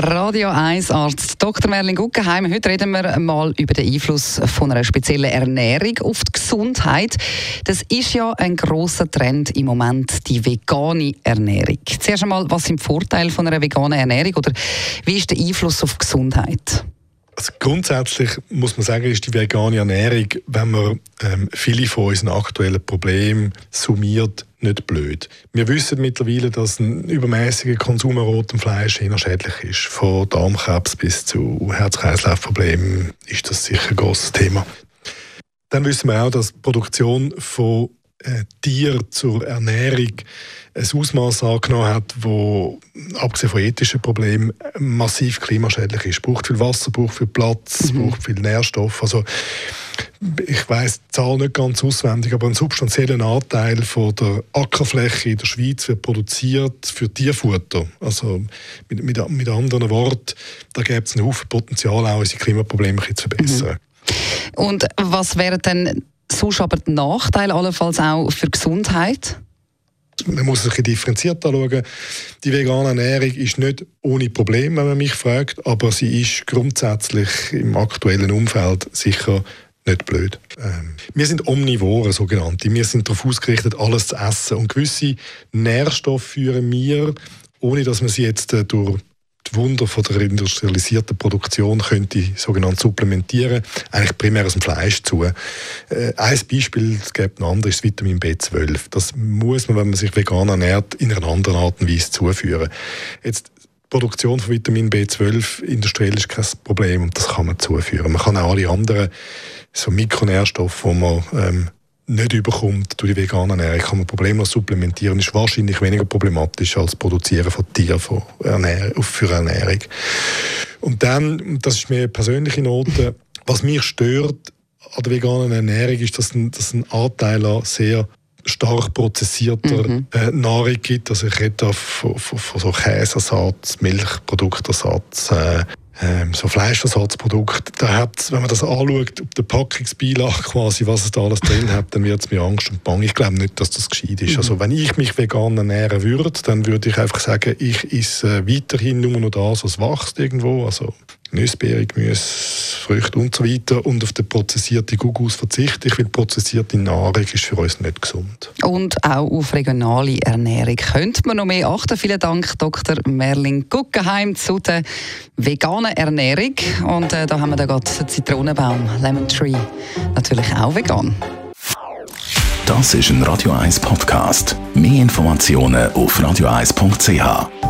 Radio 1 Arzt Dr. Merlin Guggenheim. Heute reden wir mal über den Einfluss von einer speziellen Ernährung auf die Gesundheit. Das ist ja ein großer Trend im Moment, die vegane Ernährung. Zuerst einmal, was sind die Vorteile von einer veganen Ernährung oder wie ist der Einfluss auf die Gesundheit? Also grundsätzlich muss man sagen, ist die vegane Ernährung, wenn man ähm, viele von unseren aktuellen Problemen summiert, nicht blöd. Wir wissen mittlerweile, dass ein übermäßiger Konsum an rotem Fleisch eher schädlich ist. Von Darmkrebs bis zu Herz-Kreislauf-Problemen ist das sicher ein grosses Thema. Dann wissen wir auch, dass die Produktion von äh, Tier zur Ernährung ein Ausmaß angenommen hat, wo abgesehen von ethischen Problemen massiv klimaschädlich ist. Es braucht viel Wasser, braucht viel Platz, mhm. braucht viel Nährstoff. Also ich weiß die Zahl nicht ganz auswendig, aber ein substanzieller Anteil von der Ackerfläche in der Schweiz wird produziert für Tierfutter. Also mit, mit, mit anderen Worten, da gibt es einen Haufen Potenzial, auch unsere Klimaprobleme zu verbessern. Mhm. Und was wären denn sonst aber die Nachteile allenfalls auch für die Gesundheit? Man muss sich differenziert anschauen. Die vegane Ernährung ist nicht ohne Problem, wenn man mich fragt, aber sie ist grundsätzlich im aktuellen Umfeld sicher nicht blöd. Ähm, wir sind Omnivoren, sogenannte. Wir sind darauf ausgerichtet, alles zu essen. Und gewisse Nährstoffe führen wir, ohne dass man sie jetzt äh, durch die Wunder von der industrialisierten Produktion könnte sogenannt supplementieren, eigentlich primär aus dem Fleisch zu. Äh, ein Beispiel, es gibt noch anderes, ist Vitamin B12. Das muss man, wenn man sich vegan ernährt, in einer anderen Art und Weise zuführen. Jetzt die Produktion von Vitamin B12 industriell ist kein Problem und das kann man zuführen. Man kann auch alle anderen so Mikronährstoffe, die man ähm, nicht überkommt durch die vegane Ernährung, kann man problemlos supplementieren, ist wahrscheinlich weniger problematisch als Produzieren von Tieren für Ernährung. Und dann, das ist mir eine persönliche Note, was mich stört an der veganen Ernährung ist, dass ein, dass ein Anteil an sehr stark prozessierter mhm. äh, Nahrung gibt. Also ich rede von, von, von so Käseersatz, Milchproduktersatz, äh, ähm, so Fleischersatzprodukt, da hat, wenn man das anschaut, auf der Packungsbeilage quasi, was es da alles drin hat, dann wird es mir Angst und Bang. Ich glaube nicht, dass das gescheit ist. Mhm. Also wenn ich mich vegan ernähren würde, dann würde ich einfach sagen, ich esse weiterhin nur noch das, was wächst irgendwo. Also Nüsse, Beeren, Gemüse, Früchte und so weiter. Und auf die prozessierte Gugus verzichte ich, weil prozessierte Nahrung ist für uns nicht gesund. Und auch auf regionale Ernährung könnte man noch mehr achten. Vielen Dank, Dr. Merlin Guggenheim, zu der veganen Ernährung. Und äh, da haben wir da gerade den Zitronenbaum, Lemon Tree, natürlich auch vegan. Das ist ein Radio 1 Podcast. Mehr Informationen auf radio1.ch.